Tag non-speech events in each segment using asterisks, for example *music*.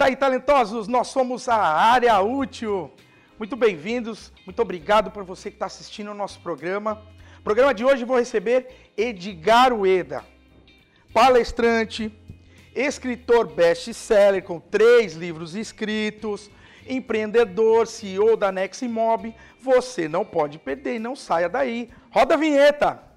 Daí, talentosos, nós somos a Área Útil. Muito bem-vindos, muito obrigado por você que está assistindo o nosso programa. Programa de hoje vou receber Edgar Ueda, palestrante, escritor best-seller com três livros escritos, empreendedor, CEO da Neximob. Você não pode perder não saia daí. Roda a vinheta!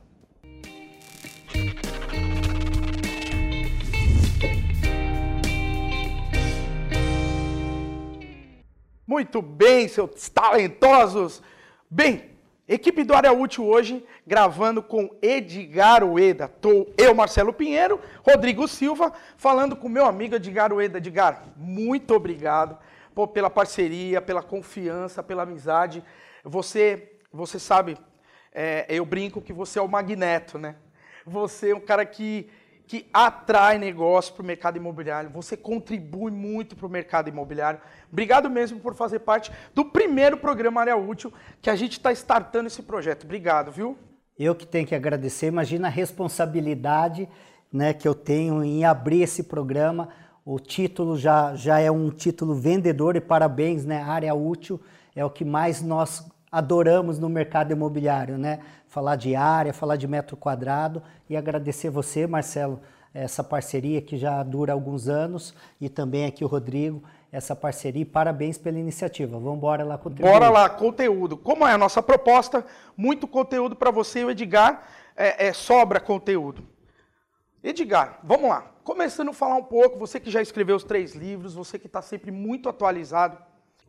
Muito bem, seus talentosos. Bem, equipe do Área Útil hoje gravando com Edgar Ueda. Tô eu, Marcelo Pinheiro, Rodrigo Silva, falando com meu amigo Edgar Ueda. Edgar, muito obrigado pô, pela parceria, pela confiança, pela amizade. Você, você sabe, é, eu brinco que você é o magneto, né? Você é um cara que que atrai negócio para o mercado imobiliário. Você contribui muito para o mercado imobiliário. Obrigado mesmo por fazer parte do primeiro programa Área Útil que a gente está startando esse projeto. Obrigado, viu? Eu que tenho que agradecer. Imagina a responsabilidade né, que eu tenho em abrir esse programa. O título já, já é um título vendedor e parabéns, né? Área Útil é o que mais nós adoramos no mercado imobiliário, né? Falar de área, falar de metro quadrado e agradecer você, Marcelo, essa parceria que já dura alguns anos e também aqui o Rodrigo, essa parceria. Parabéns pela iniciativa. Vamos embora lá conteúdo. Bora lá, conteúdo. Como é a nossa proposta, muito conteúdo para você e o Edgar, é, é, sobra conteúdo. Edgar, vamos lá. Começando a falar um pouco, você que já escreveu os três livros, você que está sempre muito atualizado.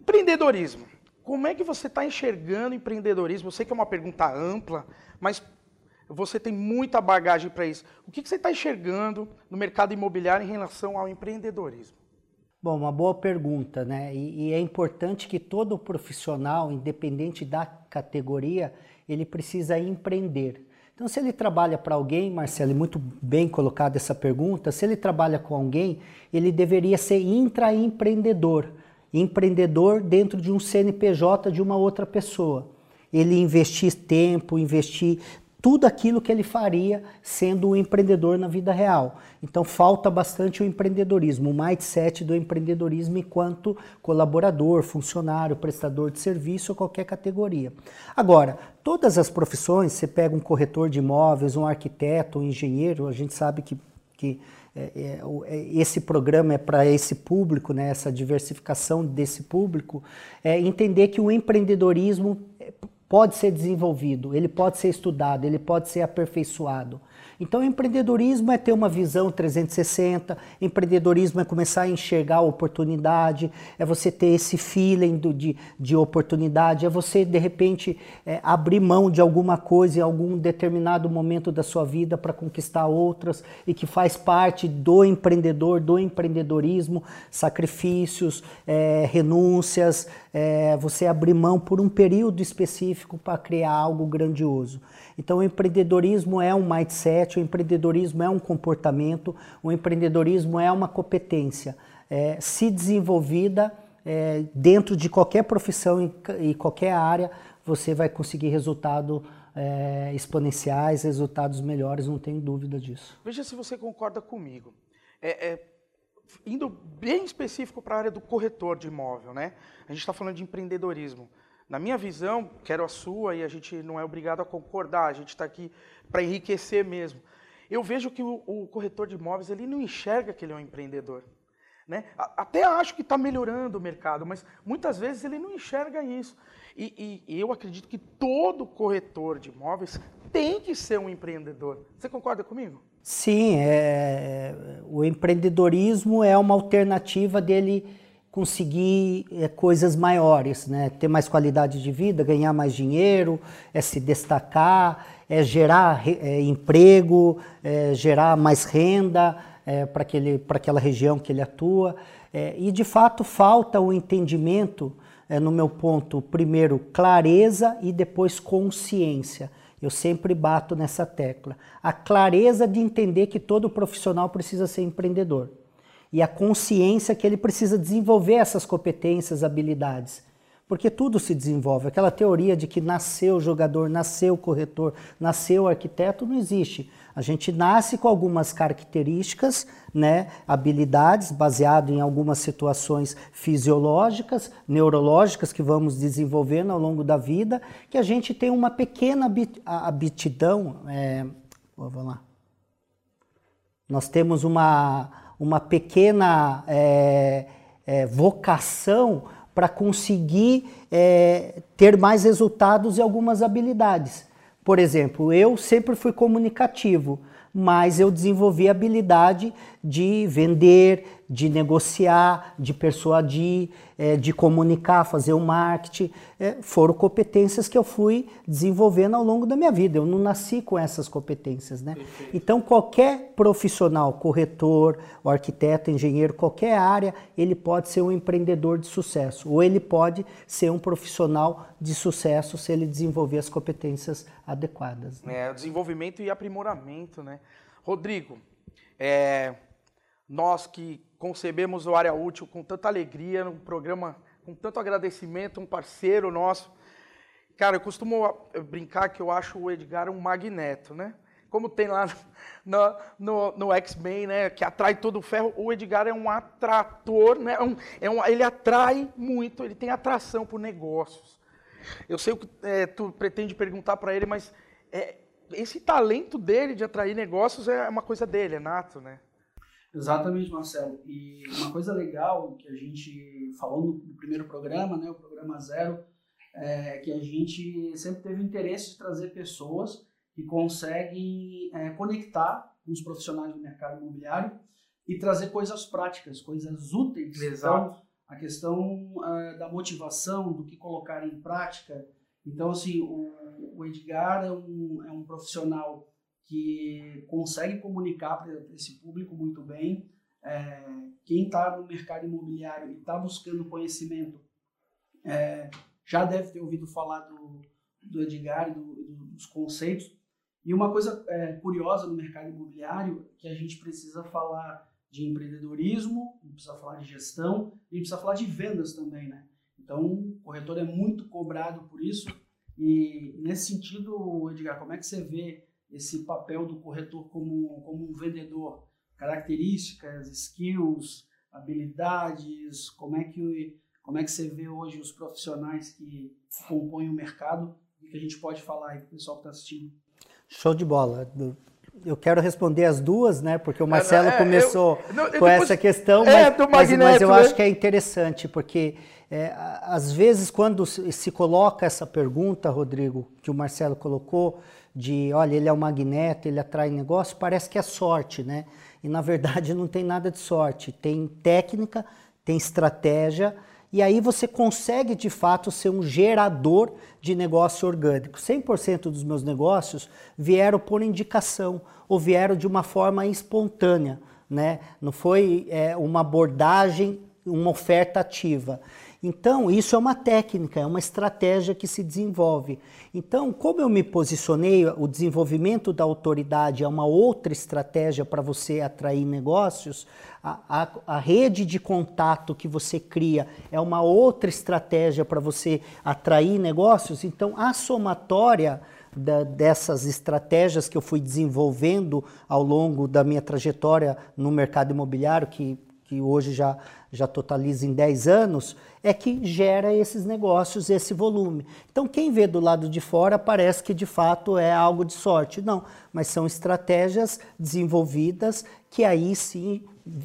Empreendedorismo. Como é que você está enxergando empreendedorismo? Eu sei que é uma pergunta ampla, mas você tem muita bagagem para isso. O que, que você está enxergando no mercado imobiliário em relação ao empreendedorismo? Bom, uma boa pergunta, né? E, e, é importante que todo profissional, independente da categoria, ele precisa empreender. Então, se ele trabalha para alguém, Marcelo, e muito bem colocada essa pergunta, se ele trabalha com alguém, ele deveria ser intraempreendedor empreendedor dentro de um CNPJ de uma outra pessoa. Ele investir tempo, investir tudo aquilo que ele faria sendo um empreendedor na vida real. Então falta bastante o empreendedorismo, o mindset do empreendedorismo enquanto colaborador, funcionário, prestador de serviço ou qualquer categoria. Agora, todas as profissões, você pega um corretor de imóveis, um arquiteto, um engenheiro, a gente sabe que, que é, é, é, esse programa é para esse público, né, essa diversificação desse público, é entender que o empreendedorismo pode ser desenvolvido, ele pode ser estudado, ele pode ser aperfeiçoado. Então, empreendedorismo é ter uma visão 360, empreendedorismo é começar a enxergar a oportunidade, é você ter esse feeling do, de, de oportunidade, é você, de repente, é, abrir mão de alguma coisa em algum determinado momento da sua vida para conquistar outras e que faz parte do empreendedor, do empreendedorismo, sacrifícios, é, renúncias, é, você abrir mão por um período específico para criar algo grandioso. Então, o empreendedorismo é um mindset, o empreendedorismo é um comportamento, o empreendedorismo é uma competência. É, se desenvolvida é, dentro de qualquer profissão e, qualquer área, você vai conseguir resultados é, exponenciais, resultados melhores, não tenho dúvida disso. Veja se você concorda comigo. É, é, indo bem específico para a área do corretor de imóvel, né? A gente está falando de empreendedorismo. Na minha visão, quero a sua e a gente não é obrigado a concordar, a gente está aqui para enriquecer mesmo. Eu vejo que o, o, corretor de imóveis ele não enxerga que ele é um empreendedor. Né? Até acho que está melhorando o mercado, mas muitas vezes ele não enxerga isso. E, e, eu acredito que todo corretor de imóveis tem que ser um empreendedor. Você concorda comigo? Sim, é, o empreendedorismo é uma alternativa dele conseguir é, coisas maiores, né? ter mais qualidade de vida, ganhar mais dinheiro, é se destacar, é gerar é, emprego, é, gerar mais renda é, para aquela região que ele atua. E de fato falta o entendimento, no meu ponto, primeiro clareza e depois consciência. Eu sempre bato nessa tecla. A clareza de entender que todo profissional precisa ser empreendedor e a consciência que ele precisa desenvolver essas competências, habilidades. Porque tudo se desenvolve. Aquela teoria de que nasceu jogador, nasceu corretor, nasceu arquiteto, não existe. A gente nasce com algumas características, né, habilidades, baseado em algumas situações fisiológicas, neurológicas que vamos desenvolvendo ao longo da vida, que a gente tem uma pequena aptidão. É, vamos lá. Nós temos uma, uma pequena é, é, vocação para conseguir é, ter mais resultados e algumas habilidades. Por exemplo, eu sempre fui comunicativo, mas eu desenvolvi a habilidade de vender, de negociar, de persuadir, é, de comunicar, fazer o marketing. É, foram competências que eu fui desenvolvendo ao longo da minha vida. Eu não nasci com essas competências, né? Então, qualquer profissional, corretor, arquiteto, engenheiro, qualquer área, ele pode ser um empreendedor de sucesso. Ou ele pode ser um profissional de sucesso se ele desenvolver as competências adequadas. Né? É, desenvolvimento e aprimoramento, né? Rodrigo, é, nós que concebemos o Área Útil com tanta alegria, um programa com tanto agradecimento, um parceiro nosso. Cara, eu costumo brincar que eu acho o Edgar um magneto, né? Como tem lá *laughs* no, no, no X-Men, né? Que atrai todo o ferro. O Edgar é um atrator, né? Um, é um, ele atrai muito, ele tem atração por negócios. Eu sei o que é, tu pretende perguntar para ele, mas é, esse talento dele de atrair negócios é uma coisa dele, é nato, né? Exatamente, Marcelo. E uma coisa legal que a gente falou no, primeiro programa, né, o programa zero, é que a gente sempre teve interesse de trazer pessoas que conseguem é, conectar com os profissionais do mercado imobiliário e trazer coisas práticas, coisas úteis. Exato. Então, a questão é, da motivação, do que colocar em prática. Então, assim, o, o Edgar é um, é um profissional que consegue comunicar para esse público muito bem. É, quem está no mercado imobiliário e está buscando conhecimento é, já deve ter ouvido falar do, do Edgar do, do, dos conceitos. E uma coisa é, curiosa no mercado imobiliário que a gente precisa falar de empreendedorismo, a gente precisa falar de gestão, a gente precisa falar de vendas também, né? Então, o corretor é muito cobrado por isso. E nesse sentido, Edgar, como é que você vê esse papel do corretor como, como um vendedor, características, skills, habilidades, como é que como é que você vê hoje os profissionais que compõem o mercado e que a gente pode falar aí para o pessoal que está assistindo? Show de bola. Eu quero responder as duas, né? Porque o Marcelo é, começou eu, não, com depois, essa questão, é, mas, mas, mas, eu né? acho que é interessante, porque é, às vezes quando se coloca essa pergunta, Rodrigo, que o Marcelo colocou, de, olha, ele é um magneto, ele atrai negócio, parece que é sorte, né? E na verdade *laughs* não tem nada de sorte, tem técnica, tem estratégia, e aí você consegue de fato ser um gerador de negócio orgânico. 100% dos meus negócios vieram por indicação ou vieram de uma forma espontânea, né? Não foi é, uma abordagem, uma oferta ativa. Então, isso é uma técnica, é uma estratégia que se desenvolve. Então, como eu me posicionei, o desenvolvimento da autoridade é uma outra estratégia para você atrair negócios, a, a, a, rede de contato que você cria é uma outra estratégia para você atrair negócios. Então, a somatória da, dessas estratégias que eu fui desenvolvendo ao longo da minha trajetória no mercado imobiliário, que, que hoje já já totaliza em 10 anos, é que gera esses negócios, esse volume. Então, quem vê do lado de fora parece que de fato é algo de sorte. Não, mas são estratégias desenvolvidas que aí sim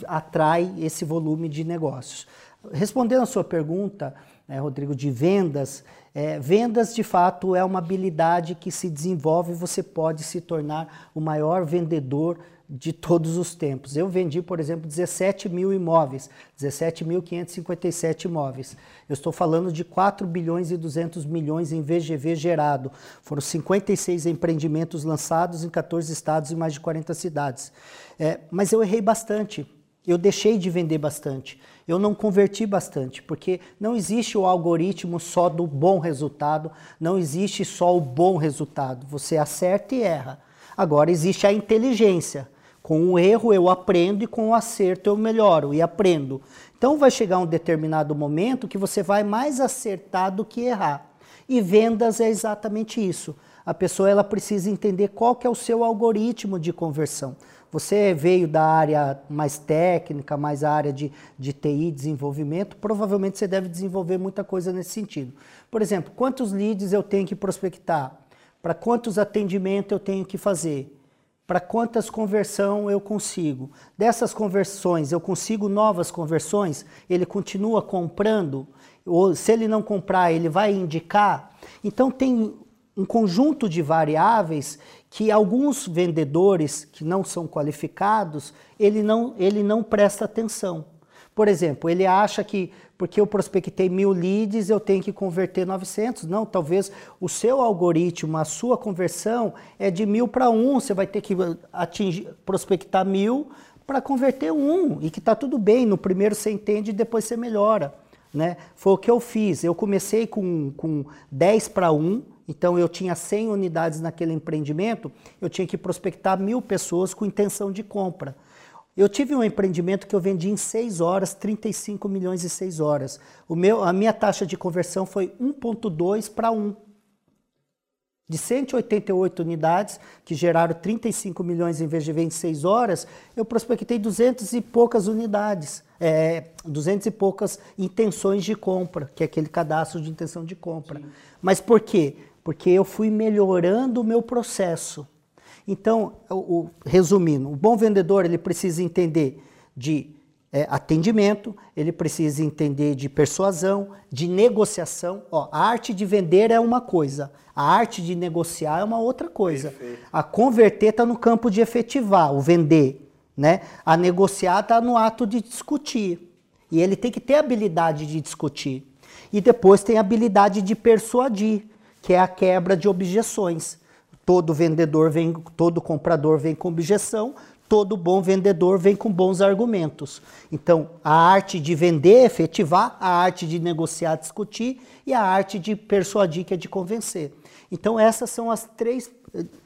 atrai esse volume de negócios. Respondendo a sua pergunta, né, Rodrigo, de vendas, é, vendas de fato é uma habilidade que se desenvolve e você pode se tornar o maior vendedor de todos os tempos. Eu vendi, por exemplo, 17 mil imóveis, 17.557 imóveis. Eu estou falando de 4 bilhões e 200 milhões em VGV gerado. Foram 56 empreendimentos lançados em 14 estados e mais de 40 cidades. É, mas eu errei bastante. Eu deixei de vender bastante. Eu não converti bastante, porque não existe o algoritmo só do bom resultado, não existe só o bom resultado. Você acerta e erra. Agora existe a inteligência Com o erro eu aprendo e com o acerto eu melhoro e aprendo. Então vai chegar um determinado momento que você vai mais acertar do que errar. E vendas é exatamente isso. A pessoa ela precisa entender qual que é o seu algoritmo de conversão. Você veio da área mais técnica, mais área de, de TI, desenvolvimento, provavelmente você deve desenvolver muita coisa nesse sentido. Por exemplo, quantos leads eu tenho que prospectar? Para quantos atendimentos eu tenho que fazer? Para quantas conversão eu consigo? Dessas conversões, eu consigo novas conversões? Ele continua comprando? Ou se ele não comprar, ele vai indicar? Então tem um conjunto de variáveis que alguns vendedores que não são qualificados, ele não, ele não presta atenção. Por exemplo, ele acha que porque eu prospectei mil leads, eu tenho que converter 900. Não, talvez o seu algoritmo, a sua conversão é de mil para um. Você vai ter que atingir, prospectar mil para converter um. E que está tudo bem. No primeiro você entende e depois você melhora. Né? Foi o que eu fiz. Eu comecei com, com 10 para 1 então eu tinha 100 unidades naquele empreendimento, eu tinha que prospectar mil pessoas com intenção de compra. Eu tive um empreendimento que eu vendi em 6 horas, 35 milhões e 6 horas. O meu, a minha taxa de conversão foi 1,2 para 1. De 188 unidades, que geraram 35 milhões em vez de vender em 6 horas, eu prospectei 200 e poucas unidades, é, 200 e poucas intenções de compra, que é aquele cadastro de intenção de compra. Sim. Mas por quê? porque eu fui melhorando o meu processo. Então, o, o, resumindo, o bom vendedor ele precisa entender de é, atendimento, ele precisa entender de persuasão, de negociação. Ó, a arte de vender é uma coisa, a arte de negociar é uma outra coisa. Perfeito. A converter está no campo de efetivar, o vender. Né? A negociar está no ato de discutir. E ele tem que ter habilidade de discutir. E depois tem a habilidade de persuadir que é a quebra de objeções. Todo vendedor vem, todo comprador vem com objeção, todo bom vendedor vem com bons argumentos. Então, a arte de vender, efetivar, a arte de negociar, discutir e a arte de persuadir, que é de convencer. Então, essas são as três.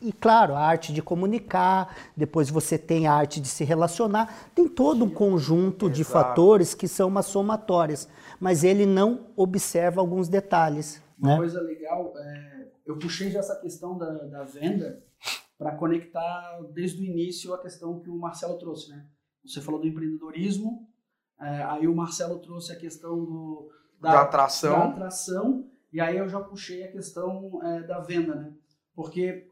E claro, a arte de comunicar, depois você tem a arte de se relacionar, tem todo um conjunto Exato. de fatores que são umas somatórias, mas ele não observa alguns detalhes. Uma né? coisa legal, é, eu puxei já essa questão da, da venda para conectar desde o início a questão que o Marcelo trouxe, né? Você falou do empreendedorismo, é, aí o Marcelo trouxe a questão do, da, da, atração. da atração, e aí eu já puxei a questão é, da venda, né? Porque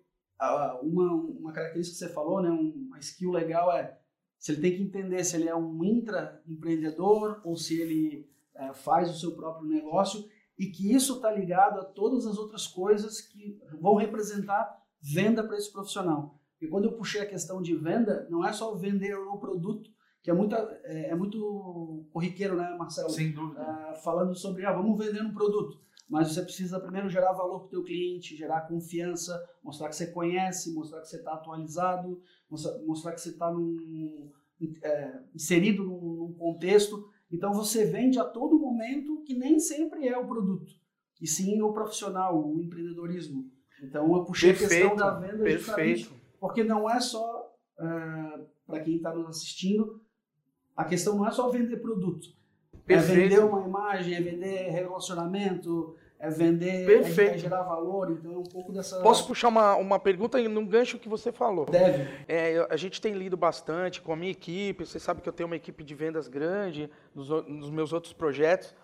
uma, uma característica que você falou, né, uma skill legal é se ele tem que entender se ele é um intraempreendedor ou se ele é, faz o seu próprio negócio e que isso está ligado a todas as outras coisas que vão representar venda para esse profissional. E quando eu puxei a questão de venda, não é só vender o produto, que é, muita, é, é muito corriqueiro, né, Marcelo? Sem dúvida. Ah, falando sobre, ah, vamos vender um produto. Mas você precisa primeiro gerar valor para o teu cliente, gerar confiança, mostrar que você conhece, mostrar que você está atualizado, mostrar, mostrar que você está é, inserido num, num contexto então você vende a todo momento que nem sempre é o produto, e sim o profissional, o empreendedorismo. Então eu puxei perfeito, a questão da venda perfeito. justamente porque não é só uh, eh, para quem está nos assistindo, a questão não é só vender produto. Perfeito. É vender uma imagem, é vender relacionamento, é vender, é Perfeito. É, gerar valor, então é um pouco dessa... Posso puxar uma, uma pergunta num gancho que você falou? Deve. É, a gente tem lido bastante com a minha equipe, você sabe que eu tenho uma equipe de vendas grande nos, nos meus outros projetos.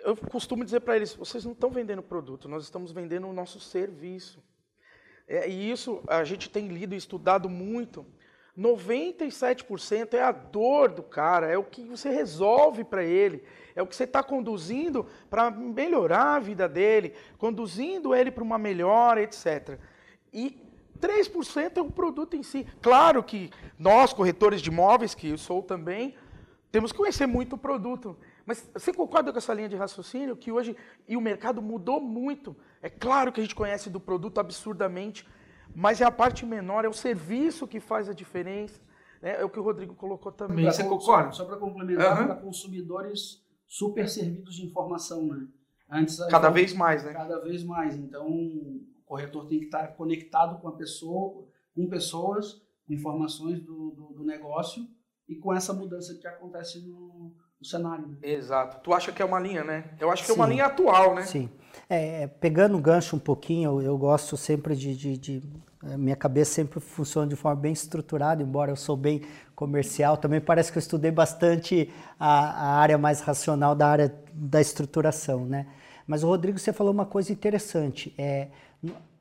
Eu costumo dizer para eles, vocês não estão vendendo produto, nós estamos vendendo o nosso serviço. É, e isso a gente tem lido e estudado muito. 97% é a dor do cara, é o que você resolve para ele é o que você está conduzindo para melhorar a vida dele, conduzindo ele para uma melhora, etc. E 3% é o produto em si. Claro que nós, corretores de imóveis, que eu sou também, temos que conhecer muito o produto. Mas você concorda com essa linha de raciocínio que hoje e o mercado mudou muito? É claro que a gente conhece do produto absurdamente, mas é a parte menor, é o serviço que faz a diferença. Né? É o que o Rodrigo colocou também. Você concorda? Só para complementar, uhum. para consumidores super servidos de informação, né? Antes, cada vez mais, né? Cada vez mais. Então, o corretor tem que estar conectado com a pessoa, com pessoas, com informações do, do, do negócio e com essa mudança que acontece no, no cenário. Né? Exato. Tu acha que é uma linha, né? Eu acho que Sim. é uma linha atual, né? Sim. É, pegando o gancho um pouquinho, eu, eu gosto sempre de, de, de, Minha cabeça sempre funciona de forma bem estruturada, embora eu sou bem comercial. Também parece que eu estudei bastante a, a área mais racional da área da estruturação, né? Mas o Rodrigo, você falou uma coisa interessante. É,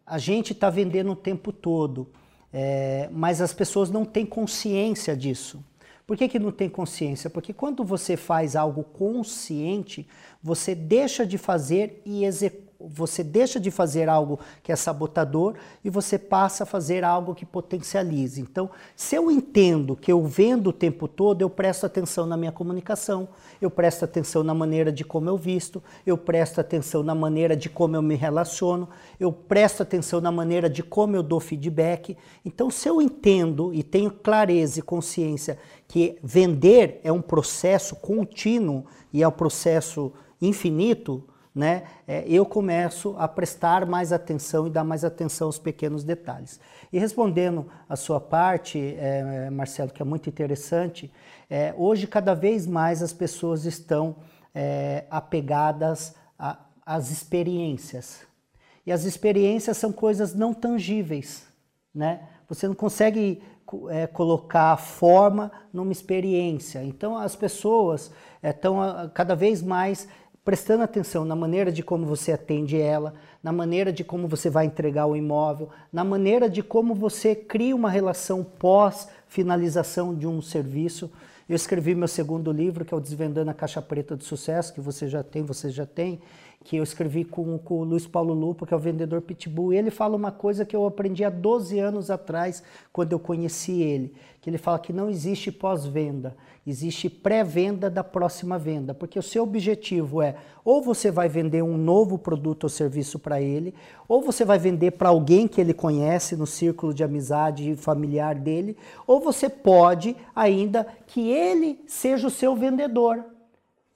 a gente está vendendo o tempo todo, é, mas as pessoas não têm consciência disso. Por que, que não tem consciência? Porque quando você faz algo consciente, você deixa de fazer e executa você deixa de fazer algo que é sabotador e você passa a fazer algo que potencialize. Então, se eu entendo que eu vendo o tempo todo, eu presto atenção na minha comunicação, eu presto atenção na maneira de como eu visto, eu presto atenção na maneira de como eu me relaciono, eu presto atenção na maneira de como eu dou feedback. Então, se eu entendo e tenho clareza e consciência que vender é um processo contínuo e é um processo infinito, né, é, eu começo a prestar mais atenção e dar mais atenção aos pequenos detalhes. E respondendo a sua parte, é, Marcelo, que é muito interessante, é, hoje cada vez mais as pessoas estão é, apegadas às experiências. E as experiências são coisas não tangíveis, né? Você não consegue é, colocar forma numa experiência. Então as pessoas estão cada vez mais prestando atenção na maneira de como você atende ela, na maneira de como você vai entregar o imóvel, na maneira de como você cria uma relação pós finalização de um serviço. Eu escrevi meu segundo livro, que é o Desvendando a Caixa Preta do Sucesso, que você já tem, você já tem, que eu escrevi com, com o Luiz Paulo Lupo, que é o vendedor Pitbull, e ele fala uma coisa que eu aprendi há 12 anos atrás, quando eu conheci ele, que ele fala que não existe pós-venda, existe pré-venda da próxima venda, porque o seu objetivo é ou você vai vender um novo produto ou serviço para ele, ou você vai vender para alguém que ele conhece no círculo de amizade familiar dele, ou você pode ainda que ele seja o seu vendedor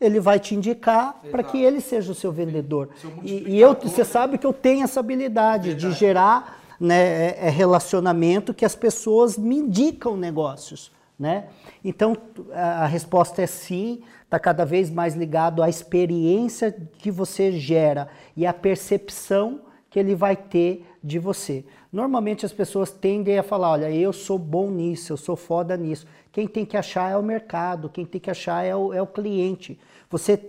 ele vai te indicar para que ele seja o seu vendedor. E, e, eu, você sabe que eu tenho essa habilidade Verdade. de gerar né, é, é relacionamento que as pessoas me indicam negócios. Né? Então a resposta é sim, está cada vez mais ligado à experiência que você gera e à percepção que ele vai ter de você. Normalmente as pessoas tendem a falar: olha, eu sou bom nisso, eu sou foda nisso. Quem tem que achar é o mercado, quem tem que achar é o, é o cliente. Você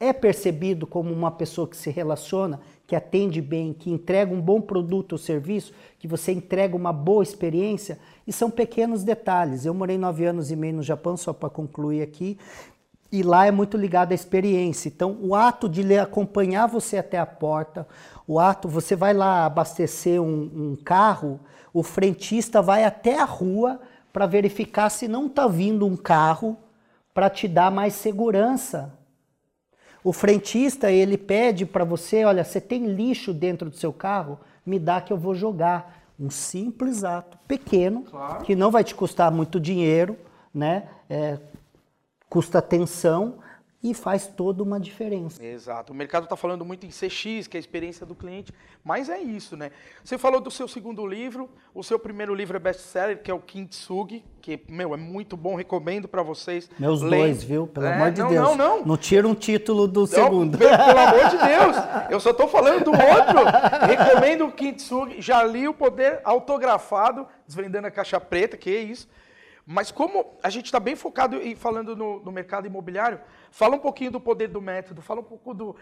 é percebido como uma pessoa que se relaciona, que atende bem, que entrega um bom produto ou serviço, que você entrega uma boa experiência, e são pequenos detalhes. Eu morei nove anos e meio no Japão, só para concluir aqui, e lá é muito ligado à experiência. Então, o ato de acompanhar você até a porta, o ato, você vai lá abastecer um, um carro, o frentista vai até a rua para verificar se não está vindo um carro para te dar mais segurança o frentista, ele pede para você, olha, você tem lixo dentro do seu carro? Me dá que eu vou jogar. Um simples ato pequeno, claro. que não vai te custar muito dinheiro, né? É, custa atenção, e faz toda uma diferença. Exato. O mercado está falando muito em CX, que é a experiência do cliente, mas é isso, né? Você falou do seu segundo livro, o seu primeiro livro é best-seller, que é o Kintsugi, que, meu, é muito bom, recomendo para vocês. Meus dois, viu? Pelo é, amor de não, Deus. Não, não. Não tira um título do não, segundo. Pelo, *laughs* pelo amor de Deus. Eu só estou falando do outro. recomendo o Kintsugi. Já li o Poder Autografado, Desvendando a Caixa Preta, que é isso. Mas como a gente está bem focado em falando no, no, mercado imobiliário, fala um pouquinho do poder do método, fala um pouco do,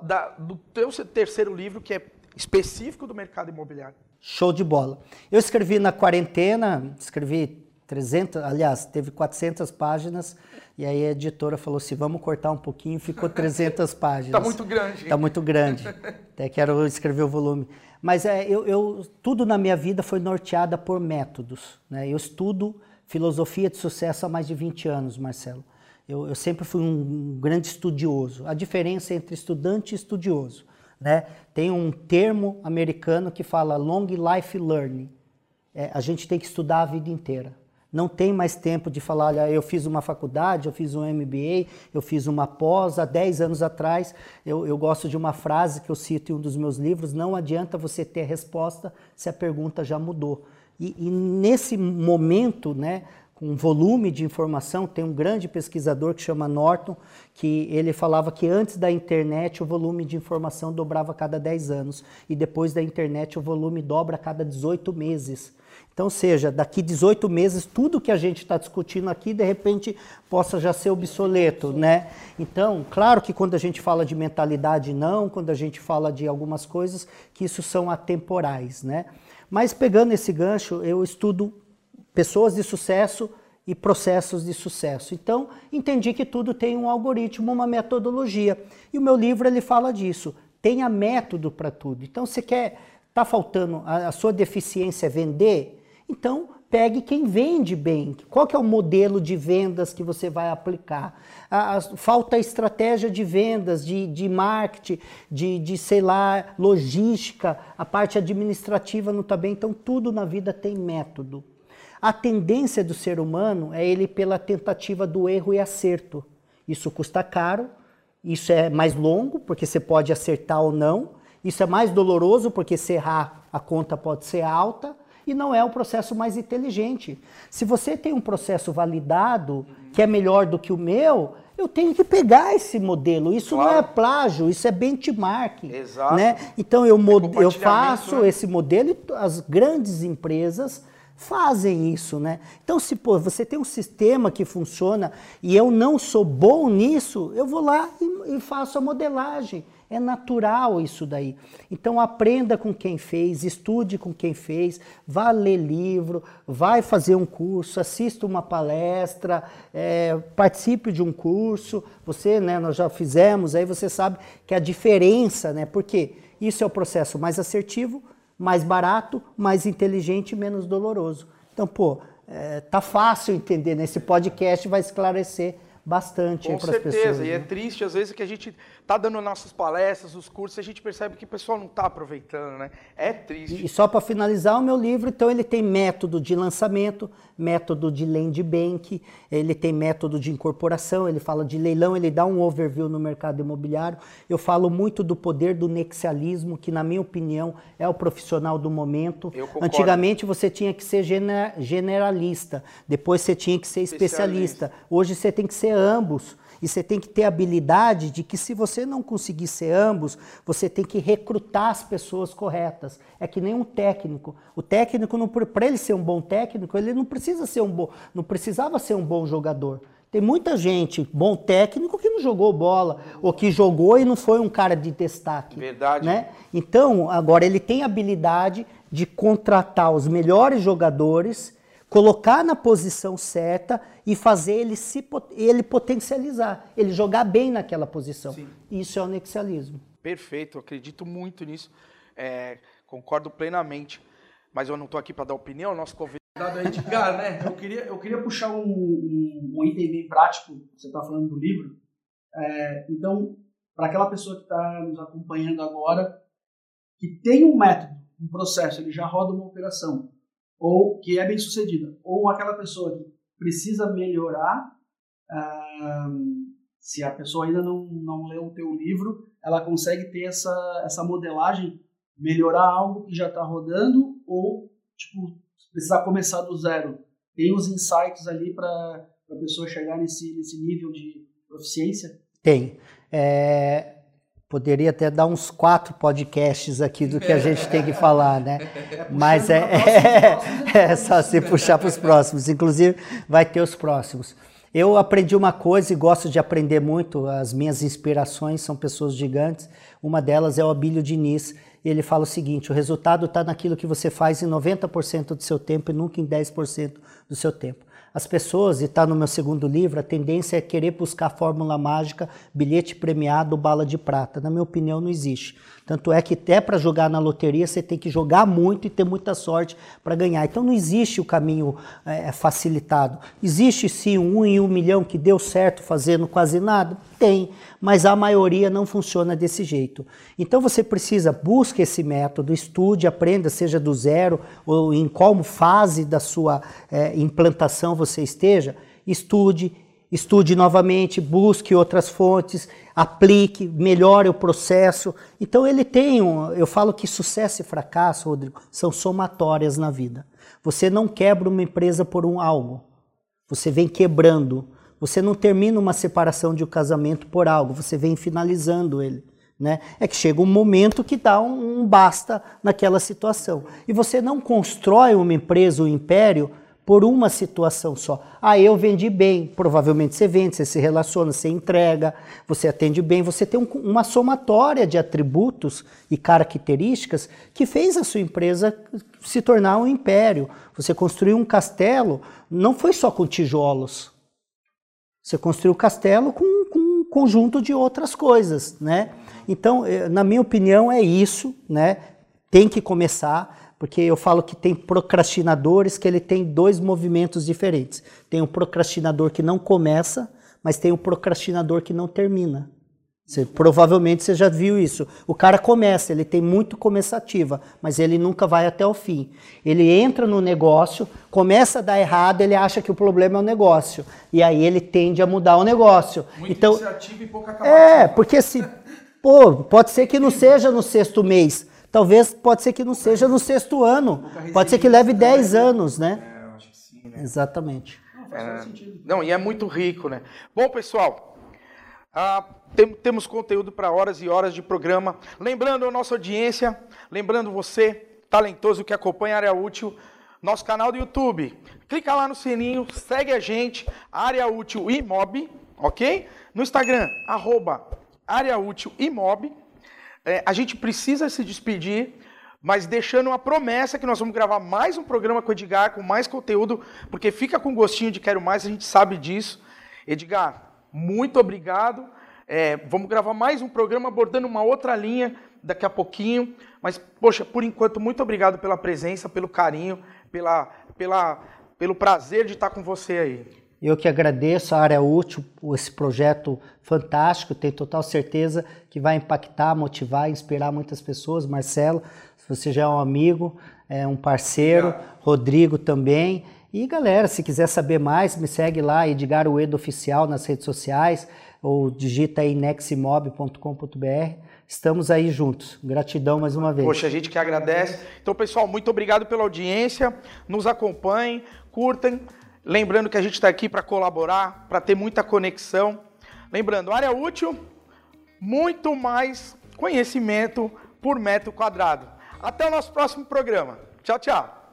da, do teu terceiro livro, que é específico do mercado imobiliário. Show de bola. Eu escrevi na quarentena, escrevi 300, aliás, teve 400 páginas, e aí a editora falou assim, vamos cortar um pouquinho, ficou 300 *laughs* páginas. Está muito grande. Está muito grande. Até quero escrever o volume. Mas é, eu, eu, tudo na minha vida foi norteada por métodos. Né? Eu estudo filosofia de sucesso há mais de 20 anos, Marcelo. Eu, eu, sempre fui um grande estudioso. A diferença entre estudante e estudioso, né? Tem um termo americano que fala long life learning. É, a gente tem que estudar a vida inteira. Não tem mais tempo de falar, olha, eu fiz uma faculdade, eu fiz um MBA, eu fiz uma pós há 10 anos atrás. Eu, eu gosto de uma frase que eu cito em um dos meus livros: não adianta você ter resposta se a pergunta já mudou. E, e nesse momento, né, com volume de informação, tem um grande pesquisador que chama Norton, que ele falava que antes da internet o volume de informação dobrava a cada 10 anos e depois da internet o volume dobra a cada 18 meses. Então, seja, daqui 18 meses, tudo que a gente está discutindo aqui, de repente, possa já ser obsoleto, né? Então, claro que quando a gente fala de mentalidade, não, quando a gente fala de algumas coisas, que isso são atemporais, né? Mas pegando esse gancho, eu estudo pessoas de sucesso e processos de sucesso. Então, entendi que tudo tem um algoritmo, uma metodologia. E o meu livro ele fala disso. Tenha método para tudo. Então, você quer está faltando, a, a, sua deficiência é vender? Então, pegue quem vende bem. Qual que é o modelo de vendas que você vai aplicar? A, a, falta estratégia de vendas, de, de marketing, de, de, sei lá, logística, a parte administrativa não está bem. Então, tudo na vida tem método. A tendência do ser humano é ele pela tentativa do erro e acerto. Isso custa caro, isso é mais longo, porque você pode acertar ou não. Isso é mais doloroso, porque se errar, a conta pode ser alta e não é o processo mais inteligente. Se você tem um processo validado que é melhor do que o meu, eu tenho que pegar esse modelo. Isso claro. não é plágio, isso é benchmark. Exato. Né? Então eu, é eu faço né? esse modelo e as grandes empresas fazem isso, né? Então, se pô, você tem um sistema que funciona e eu não sou bom nisso, eu vou lá e, e faço a modelagem. É natural isso daí. Então aprenda com quem fez, estude com quem fez, vá ler livro, vai fazer um curso, assista uma palestra, é, participe de um curso. Você, né, nós já fizemos, aí você sabe que a diferença, né? Porque isso é o processo mais assertivo, mais barato, mais inteligente e menos doloroso. Então, pô, é, tá fácil entender, né? podcast vai esclarecer bastante para as pessoas. Com certeza, e é né? triste às vezes que a gente tá dando nossas palestras, os cursos, e a gente percebe que o pessoal não está aproveitando, né? É triste. E só para finalizar o meu livro, então ele tem método de lançamento, método de land bank, ele tem método de incorporação, ele fala de leilão, ele dá um overview no mercado imobiliário. Eu falo muito do poder do nexialismo, que na minha opinião é o profissional do momento. Antigamente você tinha que ser generalista, depois você tinha que ser especialista. especialista. Hoje você tem que ser ambos. E você tem que ter a habilidade de que se você não conseguir ser ambos, você tem que recrutar as pessoas corretas. É que nem um técnico. O técnico, para ele ser um bom técnico, ele não precisa ser um bom, não precisava ser um bom jogador. Tem muita gente, bom técnico, que não jogou bola, ou que jogou e não foi um cara de destaque. Verdade. Né? Então, agora ele tem a habilidade de contratar os melhores jogadores colocar na posição certa e fazer ele se ele potencializar, ele jogar bem naquela posição. Sim. Isso é o nexialismo. Perfeito, acredito muito nisso, é, concordo plenamente. Mas eu não estou aqui para dar opinião, nosso convidado é Edgar, né? Eu queria, eu queria puxar um, um, um item bem prático, você está falando do livro. É, então, para aquela pessoa que está nos acompanhando agora, que tem um método, um processo, ele já roda uma operação, ou que é bem sucedida, ou aquela pessoa que precisa melhorar, se a pessoa ainda não, não leu o teu livro, ela consegue ter essa, essa modelagem, melhorar algo que já está rodando, ou tipo, precisar começar do zero. Tem os insights ali para a pessoa chegar nesse, nesse nível de proficiência? Tem. É, Poderia até dar uns quatro podcasts aqui do que a gente tem que falar, né? *laughs* É Mas é, *laughs* é, é só se puxar para os próximos. Inclusive, vai ter os próximos. Eu aprendi uma coisa e gosto de aprender muito. As minhas inspirações são pessoas gigantes. Uma delas é o Abílio Diniz. Ele fala o seguinte: o resultado está naquilo que você faz em 90% do seu tempo e nunca em 10% do seu tempo. As pessoas, e está no meu segundo livro, a tendência é querer buscar fórmula mágica, bilhete premiado, bala de prata. Na minha opinião, não existe. Tanto é que até para jogar na loteria você tem que jogar muito e ter muita sorte para ganhar. Então não existe o caminho é, facilitado. Existe sim um em um milhão que deu certo fazendo quase nada? Tem, mas a maioria não funciona desse jeito. Então você precisa, busque esse método, estude, aprenda, seja do zero ou em qual fase da sua é, implantação você esteja, estude, estude novamente, busque outras fontes, aplique, melhore o processo. Então ele tem, um, eu falo que sucesso e fracasso, Rodrigo, são somatórias na vida. Você não quebra uma empresa por um algo. Você vem quebrando. Você não termina uma separação de um casamento por algo, você vem finalizando ele. Né? É que chega um momento que dá um, um basta naquela situação. E você não constrói uma empresa, um império, por uma situação só. Ah, eu vendi bem. Provavelmente você vende, você se relaciona, você entrega, você atende bem. Você tem um, uma somatória de atributos e características que fez a sua empresa se tornar um império. Você construiu um castelo, não foi só com tijolos. Você construiu o castelo com, com um conjunto de outras coisas, né? Então, eh, na minha opinião, é isso, né? Tem que começar porque eu falo que tem procrastinadores que ele tem dois movimentos diferentes. Tem o procrastinador que não começa, mas tem o procrastinador que não termina. Você, provavelmente você já viu isso. O cara começa, ele tem muito começativa, mas ele nunca vai até o fim. Ele entra no negócio, começa a dar errado, ele acha que o problema é o negócio. E aí ele tende a mudar o negócio. Muito então, iniciativa e pouca É, porque se. Pô, pode ser que não *laughs* seja no sexto mês, Talvez pode ser que não seja no sexto ano. Pode ser que leve 10 anos, né? É, eu acho que sim, né? Exatamente. Não, faz todo sentido. Não, e é muito rico, né? Bom, pessoal, ah, tem- temos conteúdo para horas e horas de programa. Lembrando a nossa audiência, lembrando você, talentoso que acompanha a Área Útil, nosso canal do YouTube. Clica lá no sininho, segue a gente, Área Útil Imob, ok? No Instagram, arroba Área Útil Imob. É, a gente precisa se despedir, mas deixando uma promessa que nós vamos gravar mais um programa com o Edgar, com mais conteúdo, porque fica com gostinho de quero mais, a gente sabe disso. Edgar, muito obrigado. É, vamos gravar mais um programa abordando uma outra linha daqui a pouquinho. Mas, poxa, por enquanto, muito obrigado pela presença, pelo carinho, pela, pela, pelo prazer de estar com você aí. Eu que agradeço a área útil esse projeto fantástico, tenho total certeza que vai impactar, motivar, inspirar muitas pessoas. Marcelo, você já é um amigo, é um parceiro, Rodrigo também. E galera, se quiser saber mais, me segue lá, Edgar Uedo Oficial nas redes sociais, ou digita aí neximob.com.br. Estamos aí juntos. Gratidão mais uma vez. Poxa, a gente que agradece. Então, pessoal, muito obrigado pela audiência. Nos acompanhem, curtem. Lembrando que a gente está aqui para colaborar, para ter muita conexão. Lembrando, área útil, muito mais conhecimento por metro quadrado. Até o nosso próximo programa. Tchau, tchau.